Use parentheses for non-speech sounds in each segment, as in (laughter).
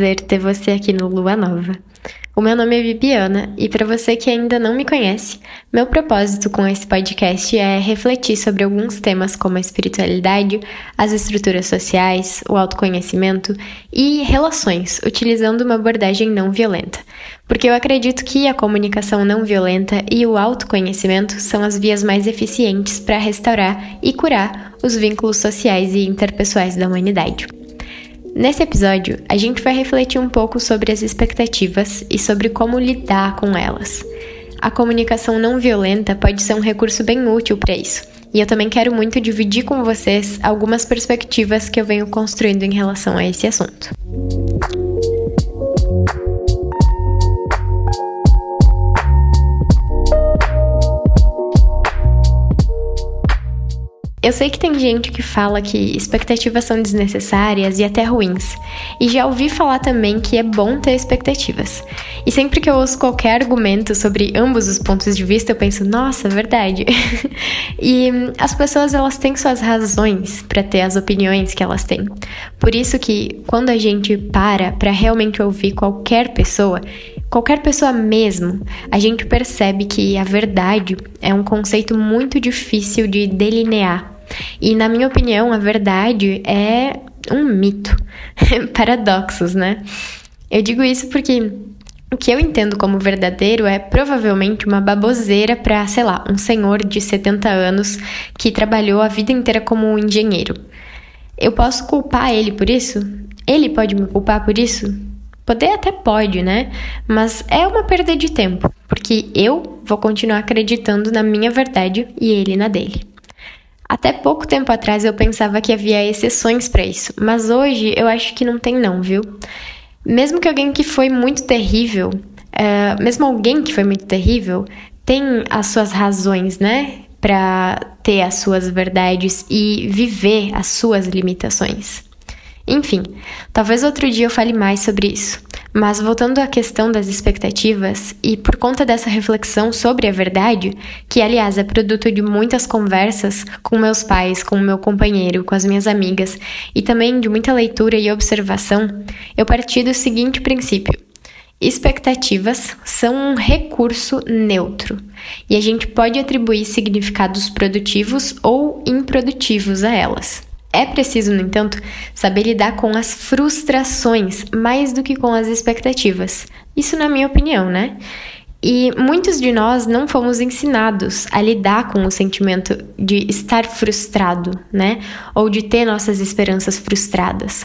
prazer ter você aqui no Lua Nova. O meu nome é Bibiana e para você que ainda não me conhece, meu propósito com esse podcast é refletir sobre alguns temas como a espiritualidade, as estruturas sociais, o autoconhecimento e relações, utilizando uma abordagem não violenta. Porque eu acredito que a comunicação não violenta e o autoconhecimento são as vias mais eficientes para restaurar e curar os vínculos sociais e interpessoais da humanidade. Nesse episódio, a gente vai refletir um pouco sobre as expectativas e sobre como lidar com elas. A comunicação não violenta pode ser um recurso bem útil para isso, e eu também quero muito dividir com vocês algumas perspectivas que eu venho construindo em relação a esse assunto. Eu sei que tem gente que fala que expectativas são desnecessárias e até ruins, e já ouvi falar também que é bom ter expectativas. E sempre que eu ouço qualquer argumento sobre ambos os pontos de vista, eu penso, nossa, verdade. (laughs) e as pessoas elas têm suas razões para ter as opiniões que elas têm. Por isso que quando a gente para para realmente ouvir qualquer pessoa, qualquer pessoa mesmo, a gente percebe que a verdade é um conceito muito difícil de delinear e na minha opinião, a verdade é um mito. (laughs) Paradoxos, né? Eu digo isso porque o que eu entendo como verdadeiro é provavelmente uma baboseira para, sei lá, um senhor de 70 anos que trabalhou a vida inteira como engenheiro. Eu posso culpar ele por isso? Ele pode me culpar por isso? Poder até pode, né? Mas é uma perda de tempo, porque eu vou continuar acreditando na minha verdade e ele na dele. Até pouco tempo atrás eu pensava que havia exceções para isso, mas hoje eu acho que não tem não, viu? Mesmo que alguém que foi muito terrível, uh, mesmo alguém que foi muito terrível, tem as suas razões, né? Para ter as suas verdades e viver as suas limitações. Enfim, talvez outro dia eu fale mais sobre isso. Mas voltando à questão das expectativas, e por conta dessa reflexão sobre a verdade, que aliás é produto de muitas conversas com meus pais, com o meu companheiro, com as minhas amigas, e também de muita leitura e observação, eu parti do seguinte princípio. Expectativas são um recurso neutro e a gente pode atribuir significados produtivos ou improdutivos a elas. É preciso, no entanto, saber lidar com as frustrações mais do que com as expectativas. Isso na minha opinião, né? E muitos de nós não fomos ensinados a lidar com o sentimento de estar frustrado, né? Ou de ter nossas esperanças frustradas.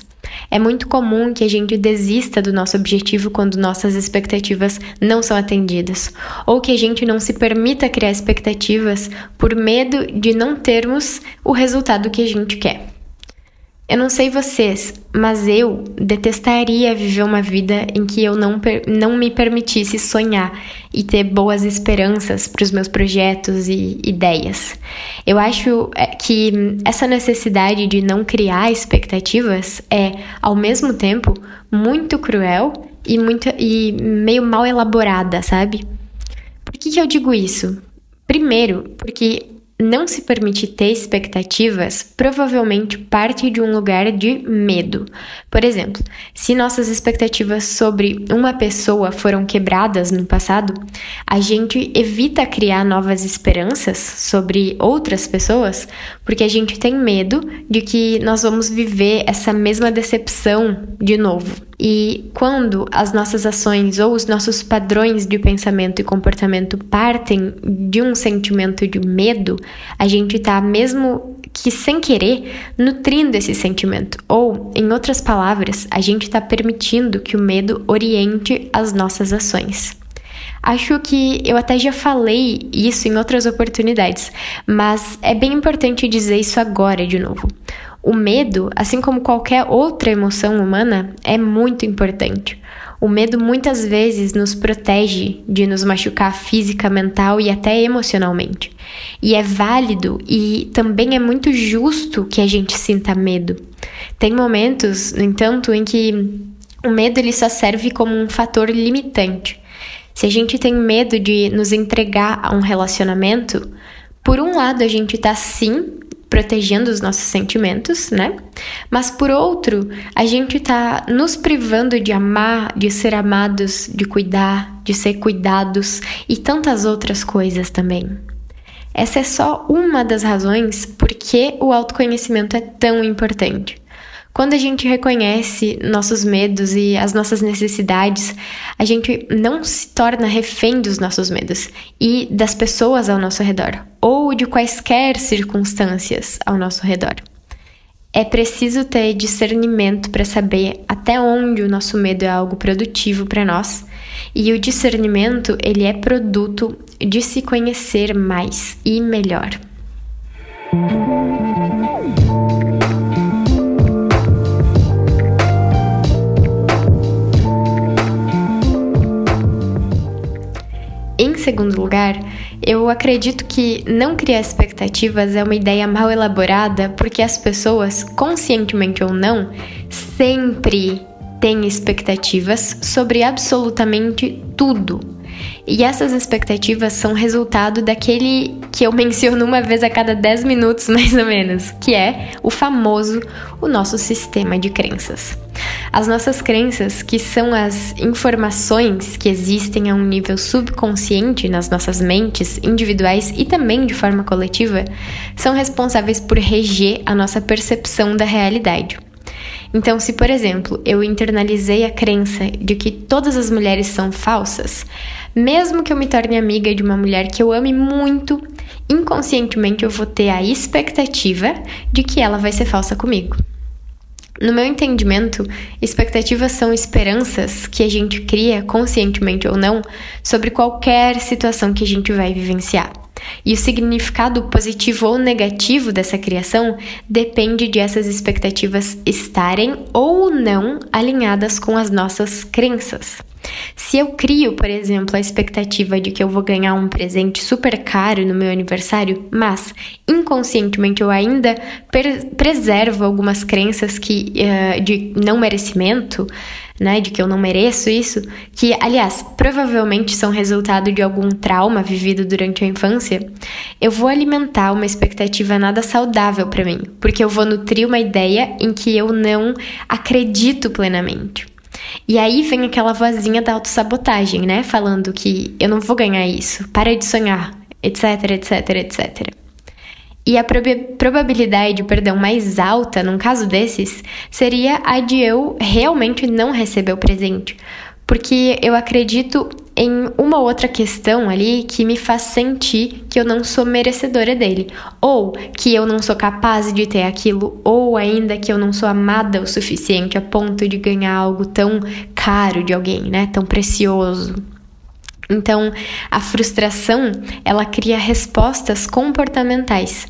É muito comum que a gente desista do nosso objetivo quando nossas expectativas não são atendidas, ou que a gente não se permita criar expectativas por medo de não termos o resultado que a gente quer. Eu não sei vocês, mas eu detestaria viver uma vida em que eu não, não me permitisse sonhar e ter boas esperanças para os meus projetos e ideias. Eu acho é, que essa necessidade de não criar expectativas é, ao mesmo tempo, muito cruel e, muito, e meio mal elaborada, sabe? Por que, que eu digo isso? Primeiro, porque não se permitir ter expectativas provavelmente parte de um lugar de medo. Por exemplo, se nossas expectativas sobre uma pessoa foram quebradas no passado, a gente evita criar novas esperanças sobre outras pessoas porque a gente tem medo de que nós vamos viver essa mesma decepção de novo. E quando as nossas ações ou os nossos padrões de pensamento e comportamento partem de um sentimento de medo, a gente está mesmo que sem querer nutrindo esse sentimento. Ou, em outras palavras, a gente está permitindo que o medo oriente as nossas ações. Acho que eu até já falei isso em outras oportunidades, mas é bem importante dizer isso agora de novo. O medo, assim como qualquer outra emoção humana, é muito importante. O medo muitas vezes nos protege de nos machucar física, mental e até emocionalmente. E é válido e também é muito justo que a gente sinta medo. Tem momentos, no entanto, em que o medo ele só serve como um fator limitante. Se a gente tem medo de nos entregar a um relacionamento, por um lado a gente está sim protegendo os nossos sentimentos, né? Mas por outro, a gente tá nos privando de amar, de ser amados, de cuidar, de ser cuidados e tantas outras coisas também. Essa é só uma das razões por que o autoconhecimento é tão importante. Quando a gente reconhece nossos medos e as nossas necessidades, a gente não se torna refém dos nossos medos e das pessoas ao nosso redor, ou de quaisquer circunstâncias ao nosso redor. É preciso ter discernimento para saber até onde o nosso medo é algo produtivo para nós, e o discernimento ele é produto de se conhecer mais e melhor. Segundo lugar, eu acredito que não criar expectativas é uma ideia mal elaborada porque as pessoas, conscientemente ou não, sempre têm expectativas sobre absolutamente tudo. E essas expectativas são resultado daquele que eu menciono uma vez a cada 10 minutos, (laughs) mais ou menos, que é o famoso o nosso sistema de crenças. As nossas crenças, que são as informações que existem a um nível subconsciente nas nossas mentes individuais e também de forma coletiva, são responsáveis por reger a nossa percepção da realidade. Então, se por exemplo eu internalizei a crença de que todas as mulheres são falsas, mesmo que eu me torne amiga de uma mulher que eu ame muito, inconscientemente eu vou ter a expectativa de que ela vai ser falsa comigo. No meu entendimento, expectativas são esperanças que a gente cria, conscientemente ou não, sobre qualquer situação que a gente vai vivenciar. E o significado positivo ou negativo dessa criação depende de essas expectativas estarem ou não alinhadas com as nossas crenças. Se eu crio, por exemplo, a expectativa de que eu vou ganhar um presente super caro no meu aniversário, mas inconscientemente eu ainda preservo algumas crenças que uh, de não merecimento, né, de que eu não mereço isso, que aliás provavelmente são resultado de algum trauma vivido durante a infância, eu vou alimentar uma expectativa nada saudável para mim, porque eu vou nutrir uma ideia em que eu não acredito plenamente. E aí vem aquela vozinha da autossabotagem, né? Falando que eu não vou ganhar isso, para de sonhar, etc, etc, etc. E a probabilidade, perdão, mais alta num caso desses seria a de eu realmente não receber o presente, porque eu acredito em uma outra questão ali que me faz sentir que eu não sou merecedora dele, ou que eu não sou capaz de ter aquilo, ou ainda que eu não sou amada o suficiente a ponto de ganhar algo tão caro de alguém, né? Tão precioso. Então, a frustração, ela cria respostas comportamentais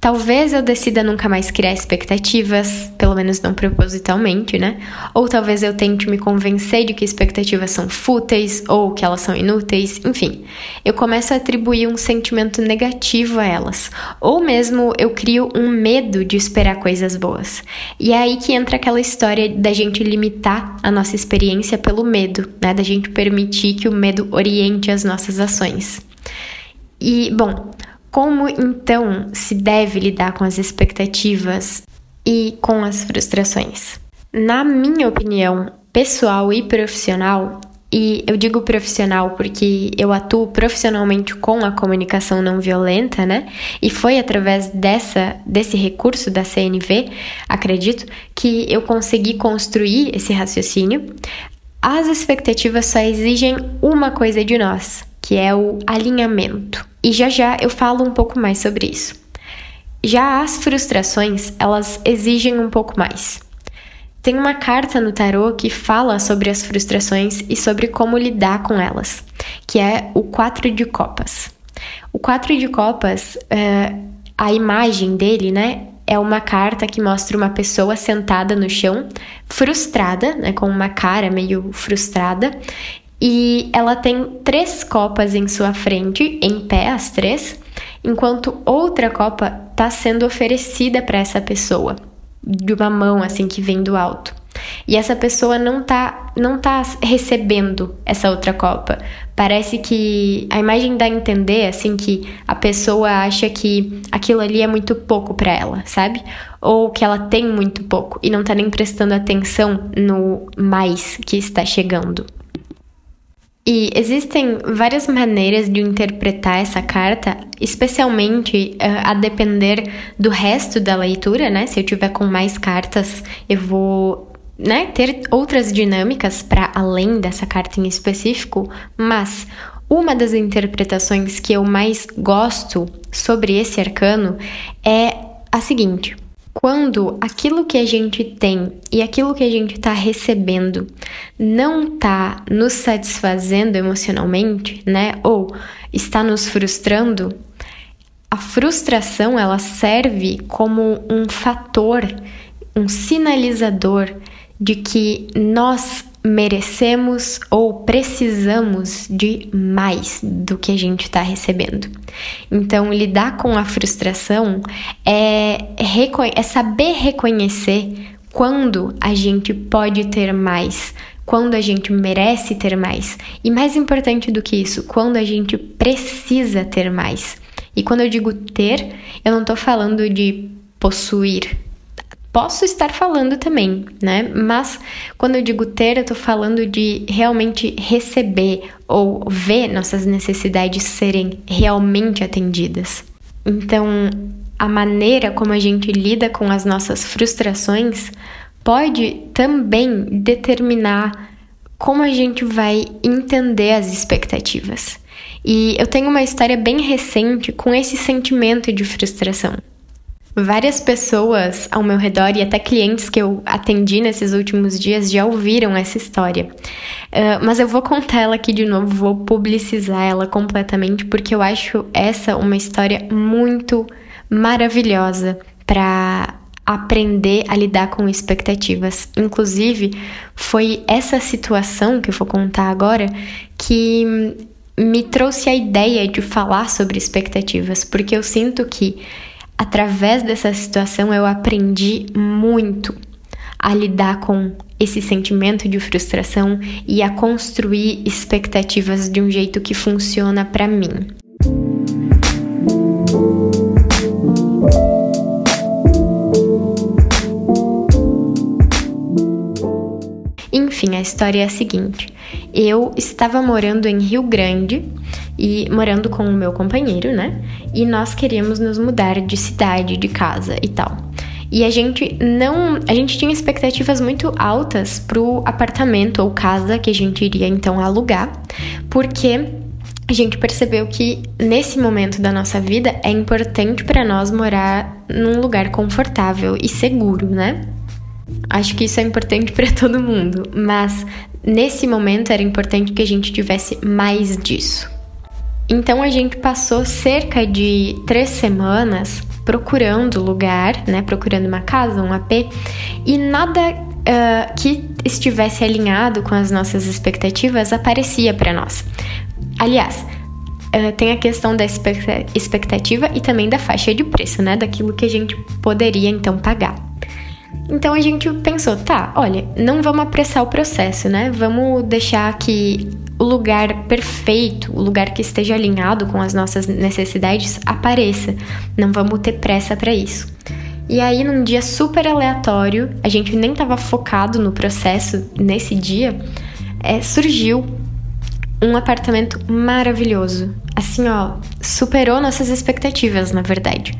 Talvez eu decida nunca mais criar expectativas, pelo menos não propositalmente, né? Ou talvez eu tente me convencer de que expectativas são fúteis ou que elas são inúteis, enfim. Eu começo a atribuir um sentimento negativo a elas, ou mesmo eu crio um medo de esperar coisas boas. E é aí que entra aquela história da gente limitar a nossa experiência pelo medo, né? Da gente permitir que o medo oriente as nossas ações. E, bom, como então se deve lidar com as expectativas e com as frustrações? Na minha opinião pessoal e profissional, e eu digo profissional porque eu atuo profissionalmente com a comunicação não violenta, né? E foi através dessa desse recurso da CNV, acredito, que eu consegui construir esse raciocínio. As expectativas só exigem uma coisa de nós, que é o alinhamento. E já já eu falo um pouco mais sobre isso. Já as frustrações, elas exigem um pouco mais. Tem uma carta no tarô que fala sobre as frustrações e sobre como lidar com elas, que é o quatro de copas. O quatro de copas, é, a imagem dele, né, é uma carta que mostra uma pessoa sentada no chão, frustrada, né, com uma cara meio frustrada, e ela tem três copas em sua frente, em pé, as três, enquanto outra copa está sendo oferecida para essa pessoa, de uma mão assim que vem do alto. E essa pessoa não tá, não tá recebendo essa outra copa. Parece que a imagem dá a entender assim que a pessoa acha que aquilo ali é muito pouco para ela, sabe? Ou que ela tem muito pouco e não tá nem prestando atenção no mais que está chegando. E existem várias maneiras de interpretar essa carta, especialmente uh, a depender do resto da leitura, né? Se eu tiver com mais cartas, eu vou né, ter outras dinâmicas para além dessa carta em específico, mas uma das interpretações que eu mais gosto sobre esse arcano é a seguinte: quando aquilo que a gente tem e aquilo que a gente está recebendo não está nos satisfazendo emocionalmente, né? Ou está nos frustrando, a frustração ela serve como um fator, um sinalizador de que nós merecemos ou precisamos de mais do que a gente está recebendo. Então, lidar com a frustração é, é saber reconhecer quando a gente pode ter mais, quando a gente merece ter mais. E mais importante do que isso, quando a gente precisa ter mais. E quando eu digo ter, eu não estou falando de possuir, Posso estar falando também, né? Mas quando eu digo ter, eu tô falando de realmente receber ou ver nossas necessidades serem realmente atendidas. Então, a maneira como a gente lida com as nossas frustrações pode também determinar como a gente vai entender as expectativas. E eu tenho uma história bem recente com esse sentimento de frustração. Várias pessoas ao meu redor e até clientes que eu atendi nesses últimos dias já ouviram essa história. Uh, mas eu vou contar ela aqui de novo, vou publicizar ela completamente, porque eu acho essa uma história muito maravilhosa para aprender a lidar com expectativas. Inclusive, foi essa situação que eu vou contar agora que me trouxe a ideia de falar sobre expectativas, porque eu sinto que através dessa situação eu aprendi muito a lidar com esse sentimento de frustração e a construir expectativas de um jeito que funciona para mim. Enfim, a história é a seguinte: eu estava morando em Rio Grande e morando com o meu companheiro, né? E nós queríamos nos mudar de cidade, de casa e tal. E a gente não, a gente tinha expectativas muito altas pro apartamento ou casa que a gente iria então alugar, porque a gente percebeu que nesse momento da nossa vida é importante para nós morar num lugar confortável e seguro, né? Acho que isso é importante (laughs) para todo mundo, mas nesse momento era importante que a gente tivesse mais disso. Então a gente passou cerca de três semanas procurando lugar, né? Procurando uma casa, um AP, e nada uh, que estivesse alinhado com as nossas expectativas aparecia para nós. Aliás, uh, tem a questão da expectativa e também da faixa de preço, né? Daquilo que a gente poderia então pagar. Então a gente pensou, tá, olha, não vamos apressar o processo, né? Vamos deixar que o lugar perfeito, o lugar que esteja alinhado com as nossas necessidades apareça. Não vamos ter pressa para isso. E aí, num dia super aleatório, a gente nem estava focado no processo nesse dia, é, surgiu um apartamento maravilhoso. Assim, ó, superou nossas expectativas, na verdade.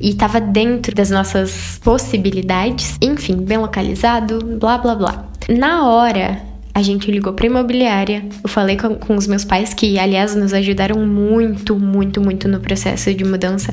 E tava dentro das nossas possibilidades. Enfim, bem localizado, blá blá blá. Na hora, a gente ligou para imobiliária. Eu falei com, com, os meus pais, que aliás nos ajudaram muito, muito, muito no processo de mudança.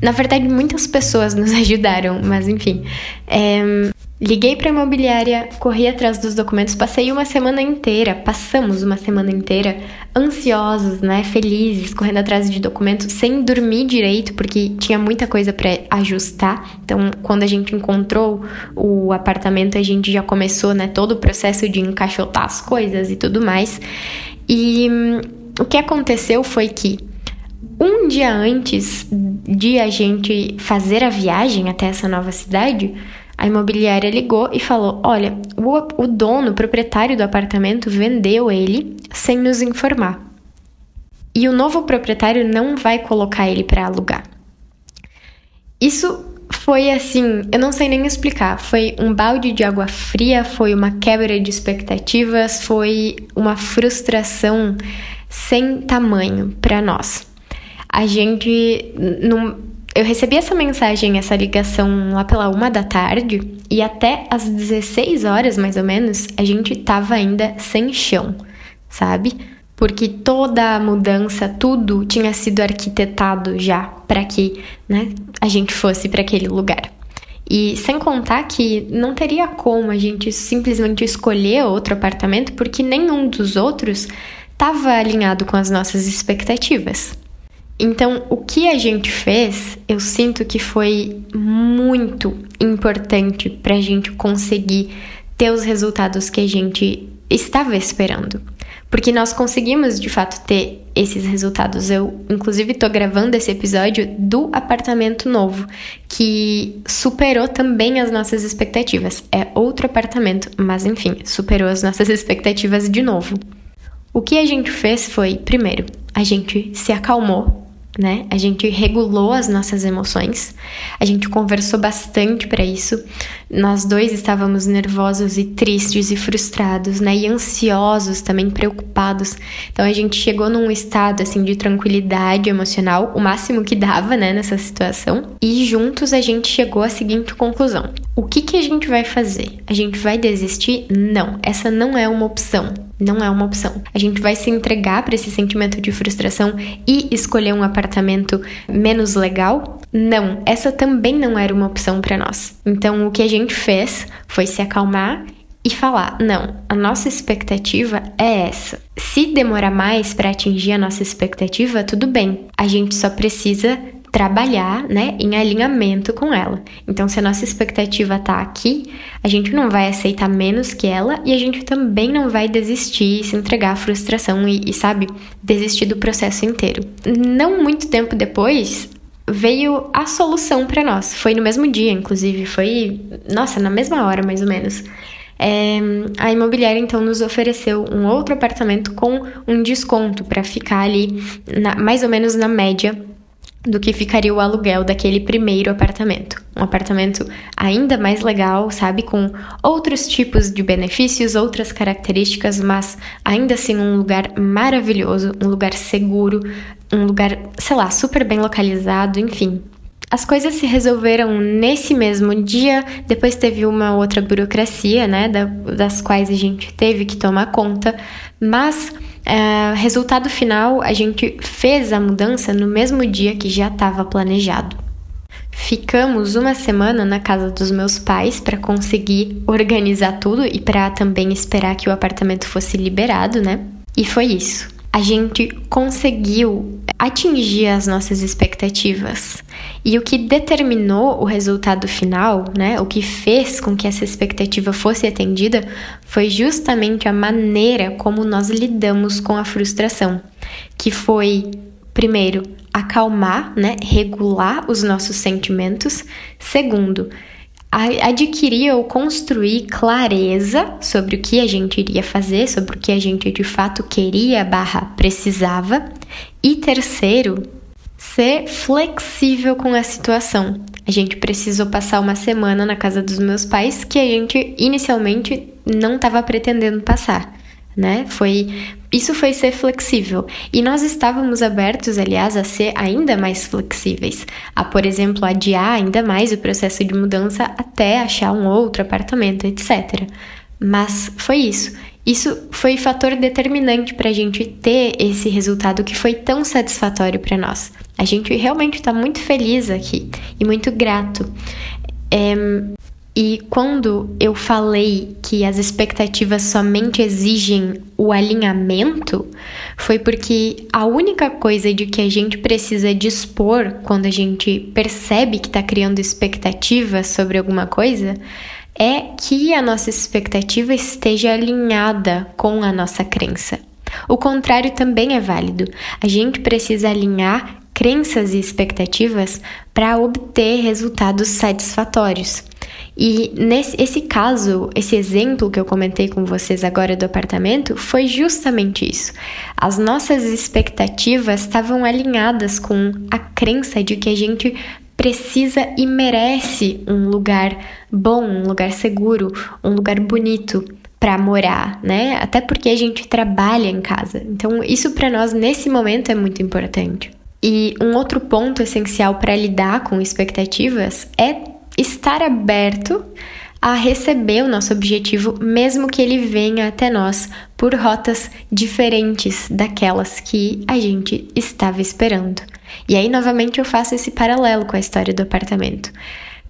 Na verdade, muitas pessoas (laughs) nos ajudaram, mas enfim. É, Liguei para a imobiliária, corri atrás dos documentos, passei uma semana inteira, passamos uma semana inteira ansiosos, né, felizes, correndo atrás de documentos, sem dormir direito, porque tinha muita coisa para ajustar. Então, quando a gente encontrou o apartamento, a gente já começou, né, todo o processo de encaixotar as coisas e tudo mais. E hum, o que aconteceu foi que um dia antes de a gente fazer a viagem até essa nova cidade, A imobiliária ligou e falou: Olha, o, o dono, o proprietário do apartamento, vendeu ele sem nos informar. E o novo proprietário não vai colocar ele para alugar. Isso foi assim, eu não sei nem explicar. Foi um balde de água fria, foi uma quebra de expectativas, foi uma frustração sem tamanho para nós. A gente não eu recebi essa mensagem, essa ligação lá pela uma da tarde e até às 16 horas mais ou menos a gente tava ainda sem chão, sabe? Porque toda a mudança, tudo tinha sido arquitetado já para que né, a gente fosse para aquele lugar. E sem contar que não teria como a gente simplesmente escolher outro apartamento porque nenhum dos outros estava alinhado com as nossas expectativas. Então, o que a gente fez, eu sinto que foi muito importante para a gente conseguir ter os resultados que a gente estava esperando. Porque nós conseguimos de fato ter esses resultados. Eu, inclusive, estou gravando esse episódio do apartamento novo, que superou também as nossas expectativas. É outro apartamento, mas enfim, superou as nossas (laughs) expectativas de novo. O que a gente fez foi, primeiro, a gente se acalmou né? A gente regulou as nossas emoções, a gente conversou bastante para isso. Nós dois estávamos nervosos e tristes e frustrados, né? E ansiosos, também preocupados. Então a gente chegou num estado assim de tranquilidade emocional, o máximo que dava, né, nessa situação. E juntos a gente chegou à seguinte conclusão: o que que a gente vai fazer? A gente vai desistir? Não, essa não é uma opção. Não é uma opção. A gente vai se entregar para esse sentimento de frustração e escolher um apartamento menos legal? Não, essa também não era uma opção para nós. Então, o que a gente fez foi se acalmar e falar: não, a nossa expectativa é essa. Se demorar mais para atingir a nossa expectativa, tudo bem. A gente só precisa trabalhar, né, em alinhamento com ela. Então, se a nossa expectativa tá aqui, a gente não vai aceitar menos que ela e a gente também não vai desistir, se entregar à frustração e, e sabe, desistir do processo inteiro. Não muito tempo depois, veio a solução para nós. Foi no mesmo dia, inclusive, foi, nossa, na mesma hora mais ou menos. É, a imobiliária então nos ofereceu um outro apartamento com um desconto para ficar ali na, mais ou menos na média do que ficaria o aluguel daquele primeiro apartamento. Um apartamento ainda mais legal, sabe? Com outros tipos de benefícios, outras características, mas ainda assim um lugar maravilhoso, um lugar seguro, um lugar, sei lá, super bem localizado, enfim. As coisas se resolveram nesse mesmo dia, depois teve uma outra burocracia, né, das quais a gente teve que tomar conta, mas é, resultado final, a gente fez a mudança no mesmo dia que já estava planejado. Ficamos uma semana na casa dos meus pais para conseguir organizar tudo e para também esperar que o apartamento fosse liberado, né? E foi isso a gente conseguiu atingir as nossas expectativas. E o que determinou o resultado final, né, o que fez com que essa expectativa fosse atendida, foi justamente a maneira como nós lidamos com a frustração, que foi primeiro acalmar, né, regular os nossos sentimentos, segundo, adquirir ou construir clareza sobre o que a gente iria fazer, sobre o que a gente de fato queria barra precisava. E terceiro, ser flexível com a situação. A gente precisou passar uma semana na casa dos meus pais que a gente inicialmente não estava pretendendo passar né? Foi isso foi ser flexível. E nós estávamos abertos, aliás, a ser ainda mais flexíveis, a, por exemplo, adiar ainda mais o processo de mudança até achar um outro apartamento, etc. Mas foi isso. Isso foi fator determinante para a gente ter esse resultado que foi tão satisfatório para nós. A gente realmente está muito feliz aqui e muito grato. É, e quando eu falei que as expectativas somente exigem o alinhamento, foi porque a única coisa de que a gente precisa dispor quando a gente percebe que está criando expectativas sobre alguma coisa é que a nossa expectativa esteja alinhada com a nossa crença. O contrário também é válido. A gente precisa alinhar crenças e expectativas para obter resultados satisfatórios. E nesse esse caso, esse exemplo que eu comentei com vocês agora do apartamento foi justamente isso. As nossas expectativas estavam alinhadas com a crença de que a gente precisa e merece um lugar bom, um lugar seguro, um lugar bonito para morar, né? Até porque a gente trabalha em casa. Então, isso para nós nesse momento é muito importante. E um outro ponto essencial para lidar com expectativas é estar aberto a receber o nosso objetivo, mesmo que ele venha até nós por rotas diferentes daquelas que a gente estava esperando. E aí, novamente, eu faço esse paralelo com a história do apartamento.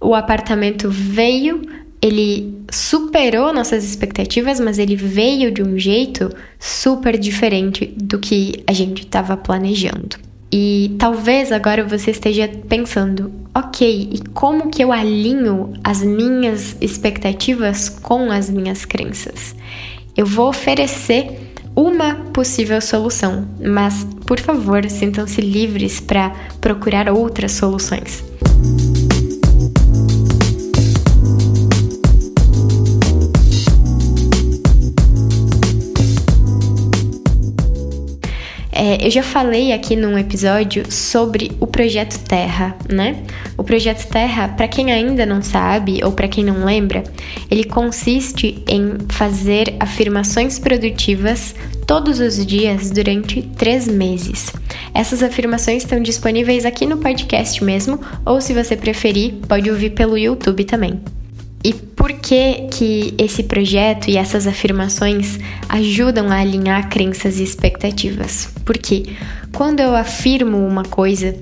O apartamento veio, ele superou nossas expectativas, mas ele veio de um jeito super diferente do que a gente estava planejando. E talvez agora você esteja pensando, ok, e como que eu alinho as minhas expectativas com as minhas crenças? Eu vou oferecer uma possível solução, mas por favor, sintam-se livres para procurar outras soluções. É, eu já falei aqui num episódio sobre o projeto Terra, né? O projeto Terra, para quem ainda não sabe ou para quem não lembra, ele consiste em fazer afirmações produtivas todos os dias durante três meses. Essas afirmações estão disponíveis aqui no podcast mesmo, ou se você preferir, pode ouvir pelo YouTube também. E por que que esse projeto e essas afirmações ajudam a alinhar crenças e expectativas? Porque quando eu afirmo uma coisa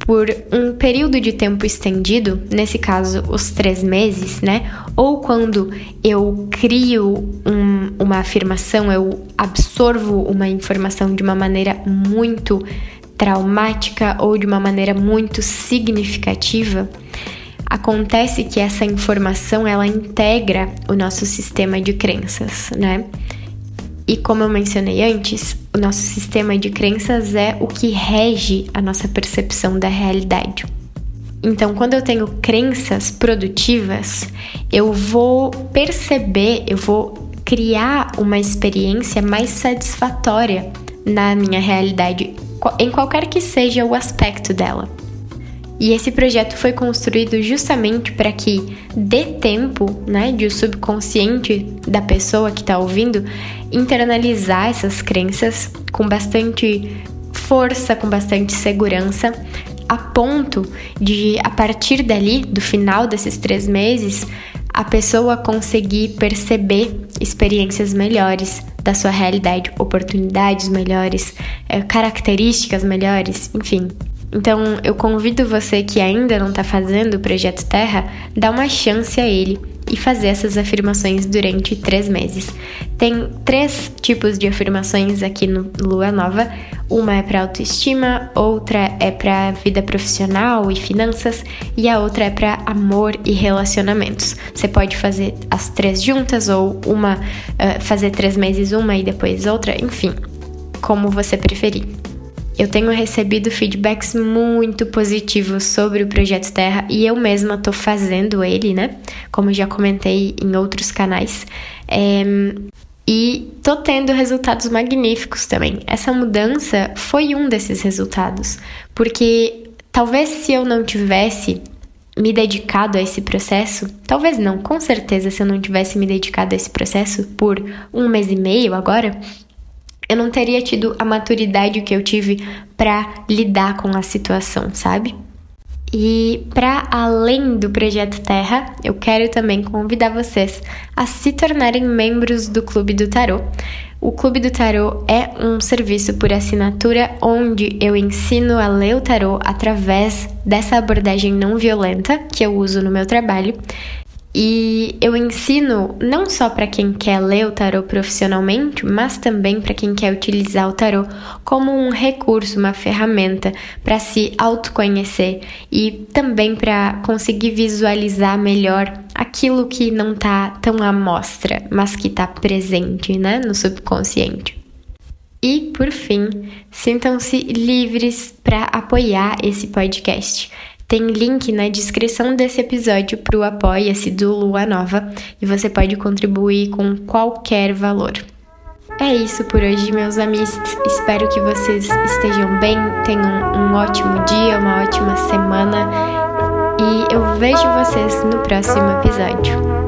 por um período de tempo estendido, nesse caso os três meses, né? Ou quando eu crio um, uma afirmação, eu absorvo uma informação de uma maneira muito traumática ou de uma maneira muito significativa, acontece que essa informação ela integra o nosso sistema de crenças, né? E como eu mencionei antes, o nosso sistema de crenças é o que rege a nossa percepção da realidade. Então, quando eu tenho crenças produtivas, eu vou perceber, eu vou criar uma experiência mais satisfatória na minha realidade, em qualquer que seja o aspecto dela. E esse projeto foi construído justamente para que dê tempo, né, de o subconsciente da pessoa que está ouvindo internalizar essas crenças com bastante força, com bastante segurança, a ponto de, a partir dali, do final desses três meses, a pessoa conseguir perceber experiências melhores da sua realidade, oportunidades melhores, eh, características melhores, enfim, então, eu convido você que ainda não está fazendo o Projeto Terra, dar uma chance a ele e fazer essas afirmações durante três meses. Tem três tipos de afirmações aqui no Lua Nova. Uma é para autoestima, outra é para vida profissional e finanças e a outra é para amor e relacionamentos. Você pode fazer as três juntas ou uma uh, fazer três meses uma e depois outra, enfim, como você preferir. Eu tenho recebido feedbacks muito positivos sobre o projeto Terra e eu mesma estou fazendo ele, né? Como já comentei em outros canais. É, e tô tendo resultados magníficos também. Essa mudança foi um desses resultados, porque talvez se eu não tivesse me dedicado a esse processo, talvez não, com certeza, se eu não tivesse me dedicado a esse processo por um mês e meio agora, eu não teria tido a maturidade que eu tive para lidar com a situação, sabe? E para além do projeto Terra, eu quero também convidar vocês a se tornarem membros do Clube do Tarô. O Clube do Tarô é um serviço por assinatura onde eu ensino a ler o tarô através dessa abordagem não violenta que eu uso no meu trabalho e eu ensino não só para quem quer ler o tarot profissionalmente, mas também para quem quer utilizar o tarot como um recurso, uma ferramenta para se autoconhecer e também para conseguir visualizar melhor aquilo que não está tão à mostra, mas que está presente, né, no subconsciente. E, por fim, sintam-se livres para apoiar esse podcast Tem link na descrição desse episódio para o Apoia-se do Lua Nova e você pode contribuir com qualquer valor. É isso por hoje, meus amigos. Espero que vocês estejam bem, tenham um ótimo dia, uma ótima semana e eu vejo vocês no próximo episódio.